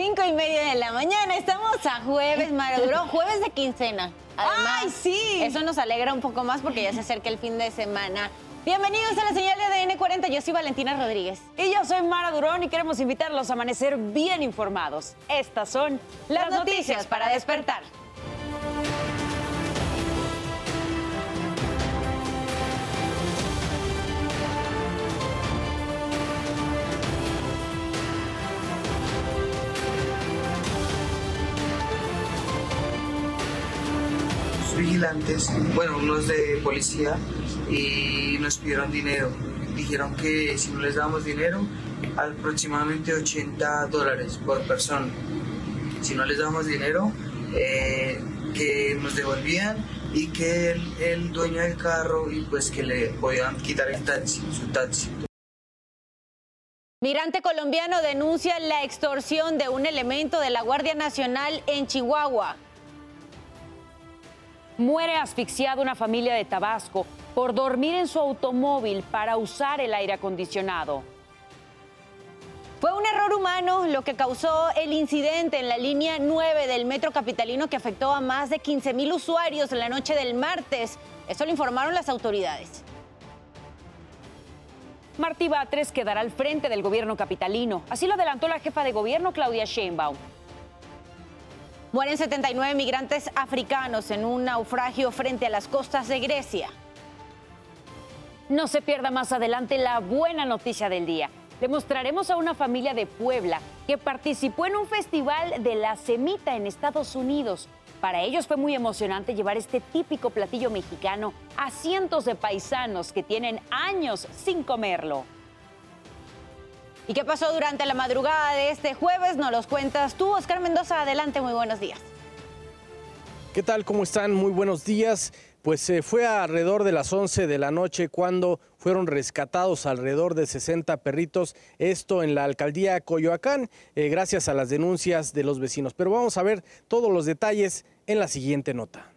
Cinco y media de la mañana, estamos a jueves, Maraduro, jueves de quincena. Además, ¡Ay, sí! Eso nos alegra un poco más porque ya se acerca el fin de semana. Bienvenidos a la señal de ADN40, yo soy Valentina Rodríguez. Y yo soy Mara Durón y queremos invitarlos a amanecer bien informados. Estas son Las noticias para despertar. Vigilantes, bueno, unos de policía, y nos pidieron dinero. Dijeron que si no les dábamos dinero, aproximadamente 80 dólares por persona. Si no les damos dinero, eh, que nos devolvían y que el, el, dueño del carro y pues que le podían quitar el taxi, su taxi. Migrante colombiano denuncia la extorsión de un elemento de la Guardia Nacional en Chihuahua. Muere asfixiada una familia de Tabasco por dormir en su automóvil para usar el aire acondicionado. Fue un error humano lo que causó el incidente en la línea 9 del metro capitalino que afectó a más de 15 mil usuarios la noche del martes. Eso lo informaron las autoridades. Martí Batres quedará al frente del gobierno capitalino. Así lo adelantó la jefa de gobierno Claudia Sheinbaum. Mueren 79 migrantes africanos en un naufragio frente a las costas de Grecia. No se pierda más adelante la buena noticia del día. Le mostraremos a una familia de Puebla que participó en un festival de la semita en Estados Unidos. Para ellos fue muy emocionante llevar este típico platillo mexicano a cientos de paisanos que tienen años sin comerlo. ¿Y qué pasó durante la madrugada de este jueves? Nos los cuentas tú, Oscar Mendoza. Adelante, muy buenos días. ¿Qué tal? ¿Cómo están? Muy buenos días. Pues eh, fue alrededor de las 11 de la noche cuando fueron rescatados alrededor de 60 perritos, esto en la alcaldía Coyoacán, eh, gracias a las denuncias de los vecinos. Pero vamos a ver todos los detalles en la siguiente nota.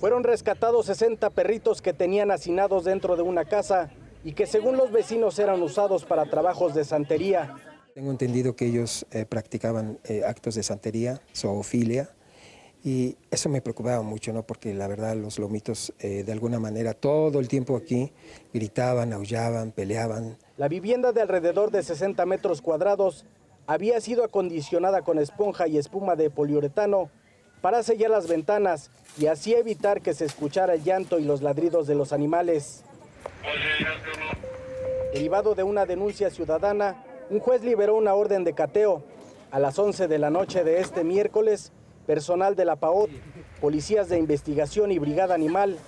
Fueron rescatados 60 perritos que tenían hacinados dentro de una casa y que según los vecinos eran usados para trabajos de santería. Tengo entendido que ellos eh, practicaban eh, actos de santería, zoofilia, y eso me preocupaba mucho, ¿no? Porque la verdad los lomitos eh, de alguna manera todo el tiempo aquí gritaban, aullaban, peleaban. La vivienda de alrededor de 60 metros cuadrados había sido acondicionada con esponja y espuma de poliuretano para sellar las ventanas y así evitar que se escuchara el llanto y los ladridos de los animales. Derivado de una denuncia ciudadana, un juez liberó una orden de cateo. A las 11 de la noche de este miércoles, personal de la PAOT, policías de investigación y brigada animal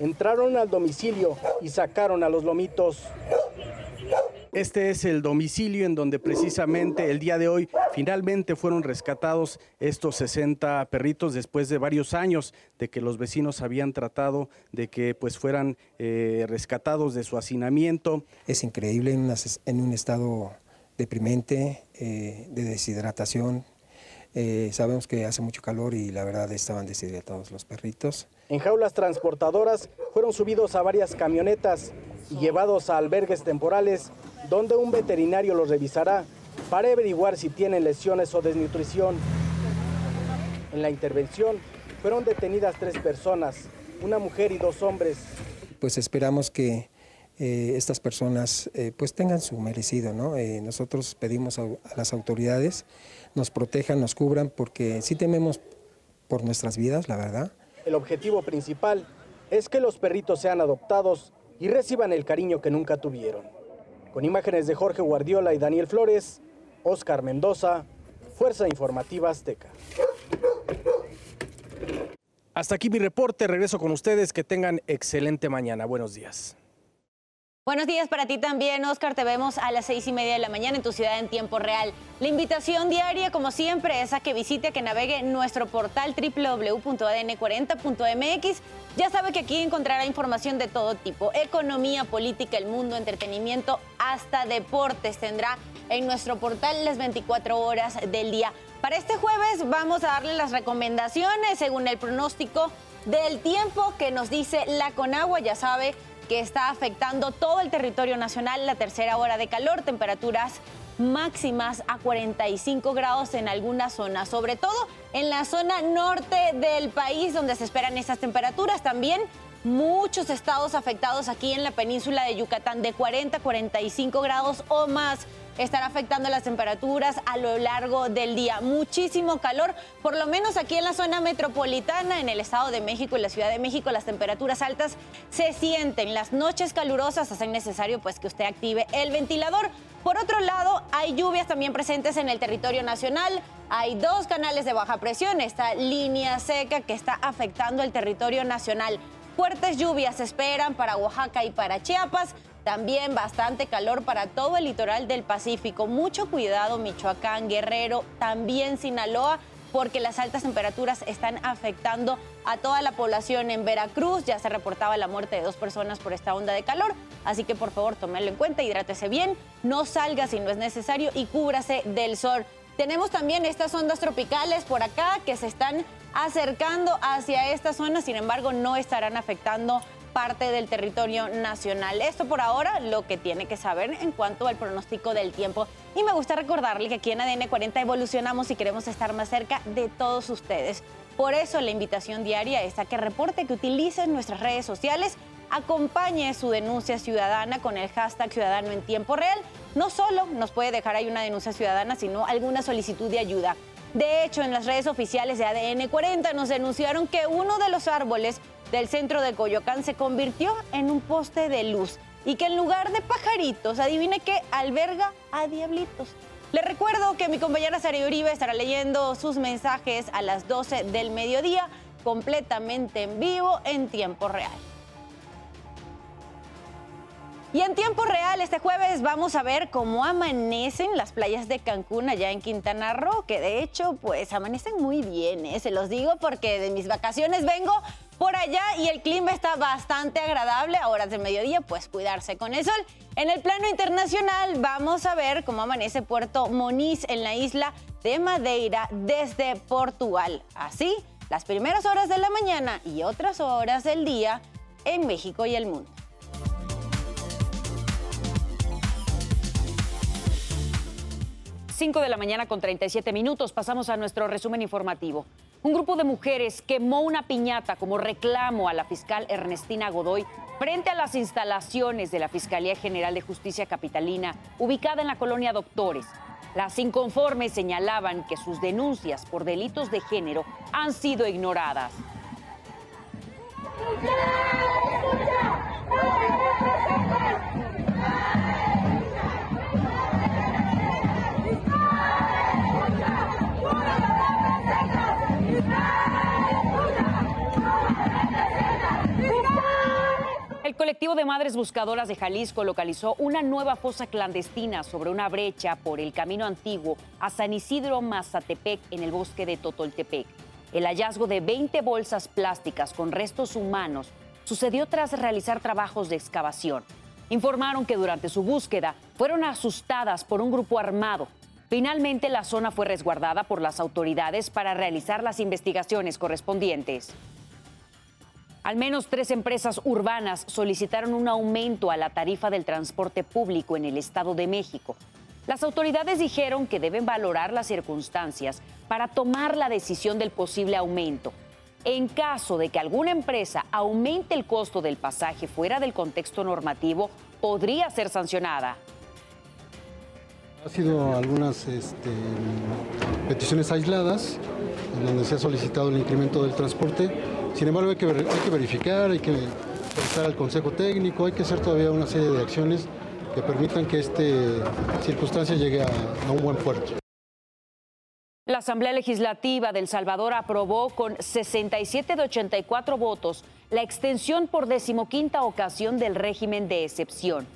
entraron al domicilio y sacaron a los lomitos. Este es el domicilio en donde precisamente el día de hoy finalmente fueron rescatados estos 60 perritos después de varios años de que los vecinos habían tratado de que pues fueran eh, rescatados de su hacinamiento. Es increíble en, en un estado deprimente, eh, de deshidratación. Eh, sabemos que hace mucho calor y la verdad estaban deshidratados los perritos. En jaulas transportadoras fueron subidos a varias camionetas y llevados a albergues temporales donde un veterinario los revisará para averiguar si tienen lesiones o desnutrición. En la intervención fueron detenidas tres personas, una mujer y dos hombres. Pues esperamos que eh, estas personas eh, pues tengan su merecido, ¿no? Eh, nosotros pedimos a, a, las autoridades nos protejan, nos cubran, porque sí tememos por nuestras vidas, la verdad. El objetivo principal es que los perritos sean adoptados y reciban el cariño que nunca tuvieron. Con imágenes de Jorge Guardiola y Daniel Flores, Oscar Mendoza, Fuerza Informativa Azteca. Hasta aquí mi reporte, regreso con ustedes, que tengan excelente mañana. Buenos días. Buenos días para ti también, Oscar. Te vemos a las seis y media de la mañana en tu ciudad en tiempo real. La invitación diaria, como siempre, es a que visite, que navegue nuestro portal www.adn40.mx. Ya sabe que aquí encontrará información de todo tipo: economía, política, el mundo, entretenimiento, hasta deportes. Tendrá en nuestro portal las 24 horas del día. Para este jueves vamos a darle las recomendaciones según el pronóstico del tiempo que nos dice la Conagua. Ya sabe que está afectando todo el territorio nacional, la tercera hora de calor, temperaturas máximas a 45 grados en algunas zonas, sobre todo en la zona norte del país donde se esperan esas temperaturas. También muchos estados afectados aquí en la península de Yucatán de 40 45 grados o más estará afectando las temperaturas a lo largo del día. Muchísimo calor, por lo menos aquí en la zona metropolitana, en el Estado de México y la Ciudad de México, las temperaturas altas se sienten. Las noches calurosas hacen necesario pues que usted active el ventilador. Por otro lado, hay lluvias también presentes en el territorio nacional. Hay dos canales de baja presión, esta línea seca que está afectando el territorio nacional. Fuertes lluvias se esperan para Oaxaca y para Chiapas. También bastante calor para todo el litoral del Pacífico. Mucho cuidado Michoacán, Guerrero, también Sinaloa, porque las altas temperaturas están afectando a toda la población en Veracruz. Ya se reportaba la muerte de dos personas por esta onda de calor. Así que por favor, tómelo en cuenta, hidrátese bien, no salga si no es necesario y cúbrase del sol. Tenemos también estas ondas tropicales por acá que se están acercando hacia esta zona, sin embargo no estarán afectando parte del territorio nacional. Esto por ahora lo que tiene que saber en cuanto al pronóstico del tiempo. Y me gusta recordarle que aquí en ADN 40 evolucionamos y queremos estar más cerca de todos ustedes. Por eso la invitación diaria es a que reporte, que utilicen nuestras redes sociales, acompañe su denuncia ciudadana con el hashtag Ciudadano en Tiempo Real. No solo nos puede dejar ahí una denuncia ciudadana, sino alguna solicitud de ayuda. De hecho, en las redes oficiales de ADN 40 nos denunciaron que uno de los árboles del centro de Coyoacán se convirtió en un poste de luz y que en lugar de pajaritos, adivine que alberga a diablitos. Le recuerdo que mi compañera Sara Uribe estará leyendo sus mensajes a las 12 del mediodía, completamente en vivo, en tiempo real. Y en tiempo real, este jueves vamos a ver cómo amanecen las playas de Cancún allá en Quintana Roo, que de hecho, pues amanecen muy bien, ¿eh? se los digo porque de mis vacaciones vengo por allá y el clima está bastante agradable a horas de mediodía, pues cuidarse con el sol. En el plano internacional vamos a ver cómo amanece Puerto Moniz en la isla de Madeira desde Portugal. Así, las primeras horas de la mañana y otras horas del día en México y el mundo. 5 de la mañana con 37 minutos pasamos a nuestro resumen informativo. Un grupo de mujeres quemó una piñata como reclamo a la fiscal Ernestina Godoy frente a las instalaciones de la Fiscalía General de Justicia Capitalina, ubicada en la colonia Doctores. Las inconformes señalaban que sus denuncias por delitos de género han sido ignoradas. Colectivo de madres buscadoras de Jalisco localizó una nueva fosa clandestina sobre una brecha por el camino antiguo a San Isidro Mazatepec en el bosque de Totoltepec. El hallazgo de 20 bolsas plásticas con restos humanos sucedió tras realizar trabajos de excavación. Informaron que durante su búsqueda fueron asustadas por un grupo armado. Finalmente la zona fue resguardada por las autoridades para realizar las investigaciones correspondientes. Al menos tres empresas urbanas solicitaron un aumento a la tarifa del transporte público en el Estado de México. Las autoridades dijeron que deben valorar las circunstancias para tomar la decisión del posible aumento. En caso de que alguna empresa aumente el costo del pasaje fuera del contexto normativo, podría ser sancionada. Ha sido algunas este, peticiones aisladas en donde se ha solicitado el incremento del transporte sin embargo, hay que, verificar, hay que prestar al Consejo Técnico, hay que hacer todavía una serie de acciones que permitan que esta circunstancia llegue a, a un buen puerto. La Asamblea Legislativa del Salvador aprobó con 67 de 84 votos la extensión por decimoquinta ocasión del régimen de excepción.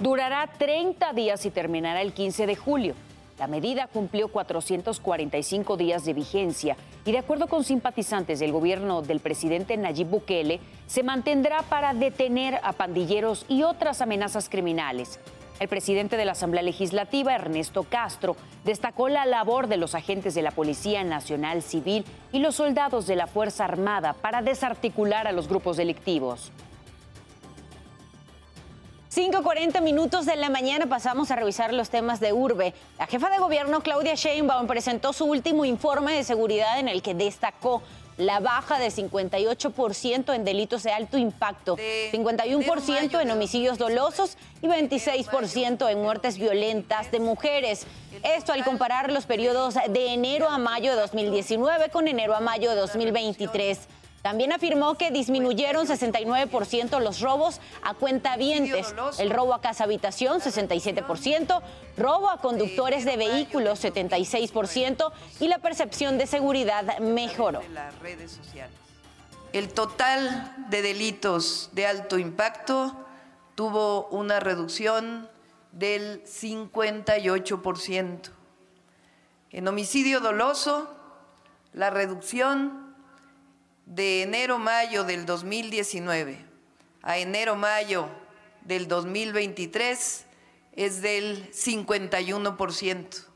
Durará 30 días y terminará el 15 de julio. La medida cumplió 445 días de vigencia y de acuerdo con simpatizantes del gobierno del presidente Nayib Bukele, se mantendrá para detener a pandilleros y otras amenazas criminales. El presidente de la Asamblea Legislativa, Ernesto Castro, destacó la labor de los agentes de la Policía Nacional Civil y los soldados de la Fuerza Armada para desarticular a los grupos delictivos. 5.40 minutos de la mañana pasamos a revisar los temas de urbe. La jefa de gobierno Claudia Sheinbaum presentó su último informe de seguridad en el que destacó la baja de 58% en delitos de alto impacto, 51% en homicidios dolosos y 26% en muertes violentas de mujeres. Esto al comparar los periodos de enero a mayo de 2019 con enero a mayo de 2023. También afirmó que disminuyeron 69% los robos a cuentavientes, el robo a casa habitación 67%, robo a conductores de vehículos 76% y la percepción de seguridad mejoró. El total de delitos de alto impacto tuvo una reducción del 58%. En homicidio doloso, la reducción de enero-mayo del 2019 a enero-mayo del 2023 es del 51%.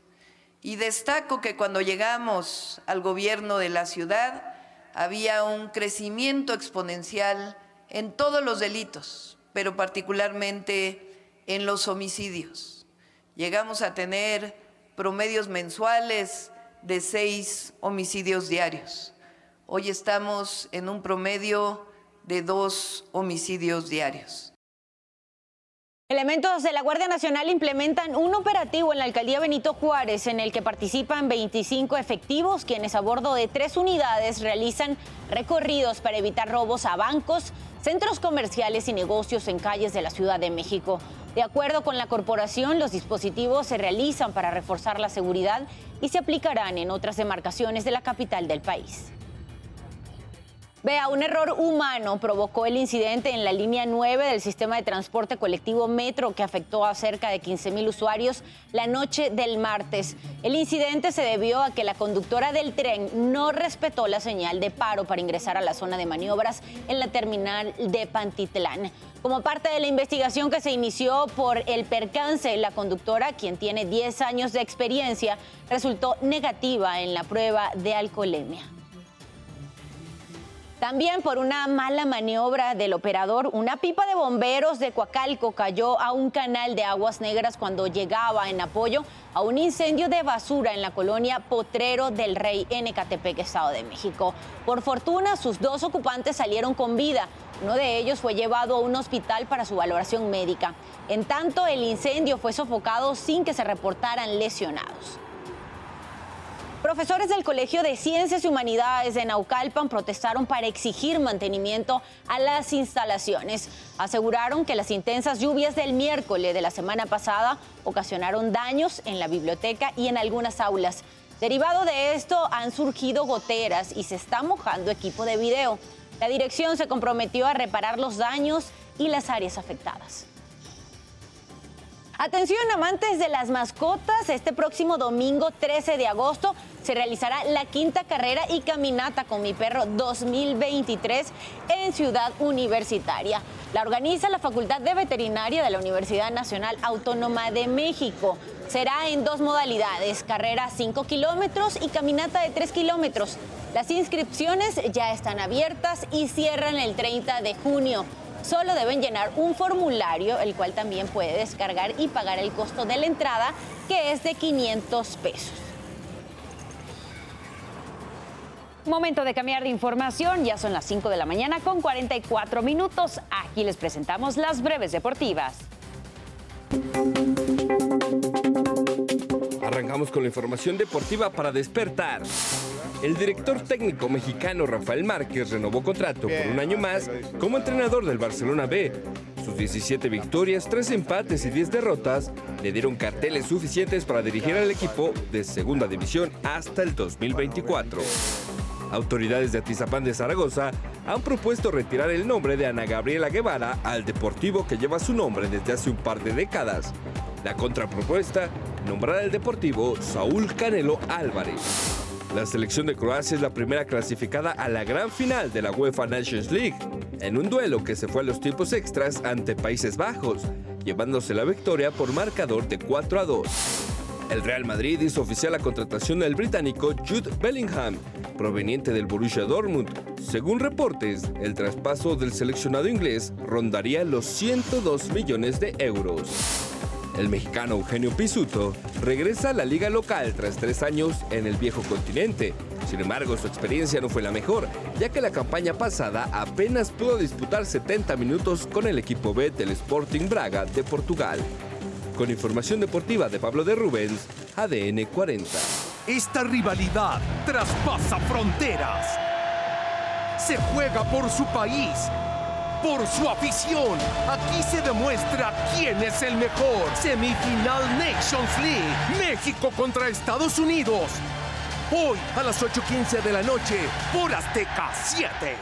Y destaco que cuando llegamos al gobierno de la ciudad había un crecimiento exponencial en todos los delitos, pero particularmente en los homicidios. Llegamos a tener promedios mensuales de seis homicidios diarios. Hoy estamos en un promedio de dos homicidios diarios. Elementos de la Guardia Nacional implementan un operativo en la alcaldía Benito Juárez en el que participan 25 efectivos quienes a bordo de tres unidades realizan recorridos para evitar robos a bancos, centros comerciales y negocios en calles de la Ciudad de México. De acuerdo con la corporación, los dispositivos se realizan para reforzar la seguridad y se aplicarán en otras demarcaciones de la capital del país. Vea, un error humano provocó el incidente en la línea 9 del sistema de transporte colectivo Metro que afectó a cerca de 15 mil usuarios la noche del martes. El incidente se debió a que la conductora del tren no respetó la señal de paro para ingresar a la zona de maniobras en la terminal de Pantitlán. Como parte de la investigación que se inició por el percance, la conductora, quien tiene 10 años de experiencia, resultó negativa en la prueba de alcoholemia. También por una mala maniobra del operador, una pipa de bomberos de Coacalco cayó a un canal de aguas negras cuando llegaba en apoyo a un incendio de basura en la colonia Potrero del Rey en Ecatepec, Estado de México. Por fortuna, sus dos ocupantes salieron con vida. Uno de ellos fue llevado a un hospital para su valoración médica. En tanto, el incendio fue sofocado sin que se reportaran lesionados. Profesores del Colegio de Ciencias y Humanidades de Naucalpan protestaron para exigir mantenimiento a las instalaciones. Aseguraron que las intensas lluvias del miércoles de la semana pasada ocasionaron daños en la biblioteca y en algunas aulas. Derivado de esto han surgido goteras y se está mojando equipo de video. La dirección se comprometió a reparar los daños y las áreas afectadas. Atención amantes de las mascotas, este próximo domingo 13 de agosto se realizará la quinta carrera y caminata con mi perro 2023 en Ciudad Universitaria. La organiza la Facultad de Veterinaria de la Universidad Nacional Autónoma de México. Será en dos modalidades, carrera 5 kilómetros y caminata de 3 kilómetros. Las inscripciones ya están abiertas y cierran el 30 de junio. Solo deben llenar un formulario, el cual también puede descargar y pagar el costo de la entrada, que es de 500 pesos. Momento de cambiar de información, ya son las 5 de la mañana con 44 minutos. Aquí les presentamos las breves deportivas. Arrancamos con la información deportiva para despertar. El director técnico mexicano Rafael Márquez renovó contrato por un año más como entrenador del Barcelona B. Sus 17 victorias, 3 empates y 10 derrotas le dieron carteles suficientes para dirigir al equipo de segunda división hasta el 2024. Autoridades de Atizapán de Zaragoza han propuesto retirar el nombre de Ana Gabriela Guevara al deportivo que lleva su nombre desde hace un par de décadas. La contrapropuesta, nombrar al deportivo Saúl Canelo Álvarez. La selección de Croacia es la primera clasificada a la gran final de la UEFA Nations League, en un duelo que se fue a los tiempos extras ante Países Bajos, llevándose la victoria por marcador de 4 a 2. El Real Madrid hizo oficial la contratación del británico Jude Bellingham, proveniente del Borussia Dortmund. Según reportes, el traspaso del seleccionado inglés rondaría los 102 millones de euros. El mexicano Eugenio Pisuto regresa a la liga local tras tres años en el viejo continente. Sin embargo, su experiencia no fue la mejor, ya que la campaña pasada apenas pudo disputar 70 minutos con el equipo B del Sporting Braga de Portugal. Con información deportiva de Pablo de Rubens, ADN 40. Esta rivalidad traspasa fronteras. Se juega por su país, por su afición. Aquí se demuestra quién es el mejor. Semifinal Nations League. México contra Estados Unidos. Hoy a las 8.15 de la noche por Azteca 7.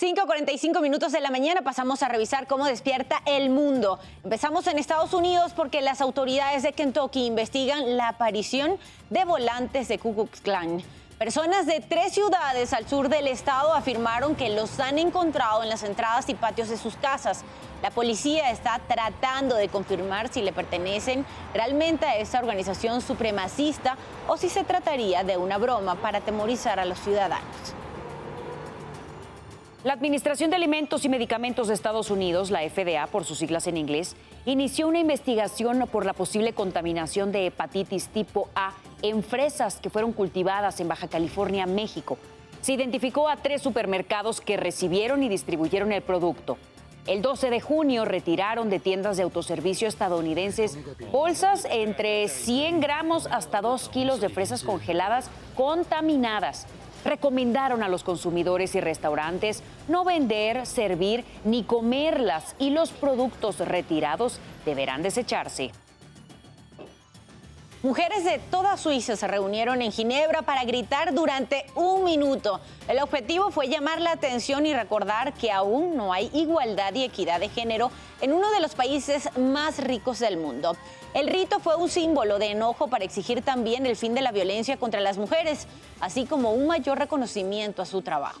5.45 minutos de la mañana pasamos a revisar cómo despierta el mundo. Empezamos en Estados Unidos porque las autoridades de Kentucky investigan la aparición de volantes de Ku Klux Klan. Personas de tres ciudades al sur del estado afirmaron que los han encontrado en las entradas y patios de sus casas. La policía está tratando de confirmar si le pertenecen realmente a esta organización supremacista o si se trataría de una broma para atemorizar a los ciudadanos. La Administración de Alimentos y Medicamentos de Estados Unidos, la FDA por sus siglas en inglés, inició una investigación por la posible contaminación de hepatitis tipo A en fresas que fueron cultivadas en Baja California, México. Se identificó a tres supermercados que recibieron y distribuyeron el producto. El 12 de junio retiraron de tiendas de autoservicio estadounidenses bolsas entre 100 gramos hasta 2 kilos de fresas congeladas contaminadas recomendaron a los consumidores y restaurantes no vender, servir ni comerlas y los productos retirados deberán desecharse. Mujeres de toda Suiza se reunieron en Ginebra para gritar durante un minuto. El objetivo fue llamar la atención y recordar que aún no hay igualdad y equidad de género en uno de los países más ricos del mundo. El rito fue un símbolo de enojo para exigir también el fin de la violencia contra las mujeres, así como un mayor reconocimiento a su trabajo.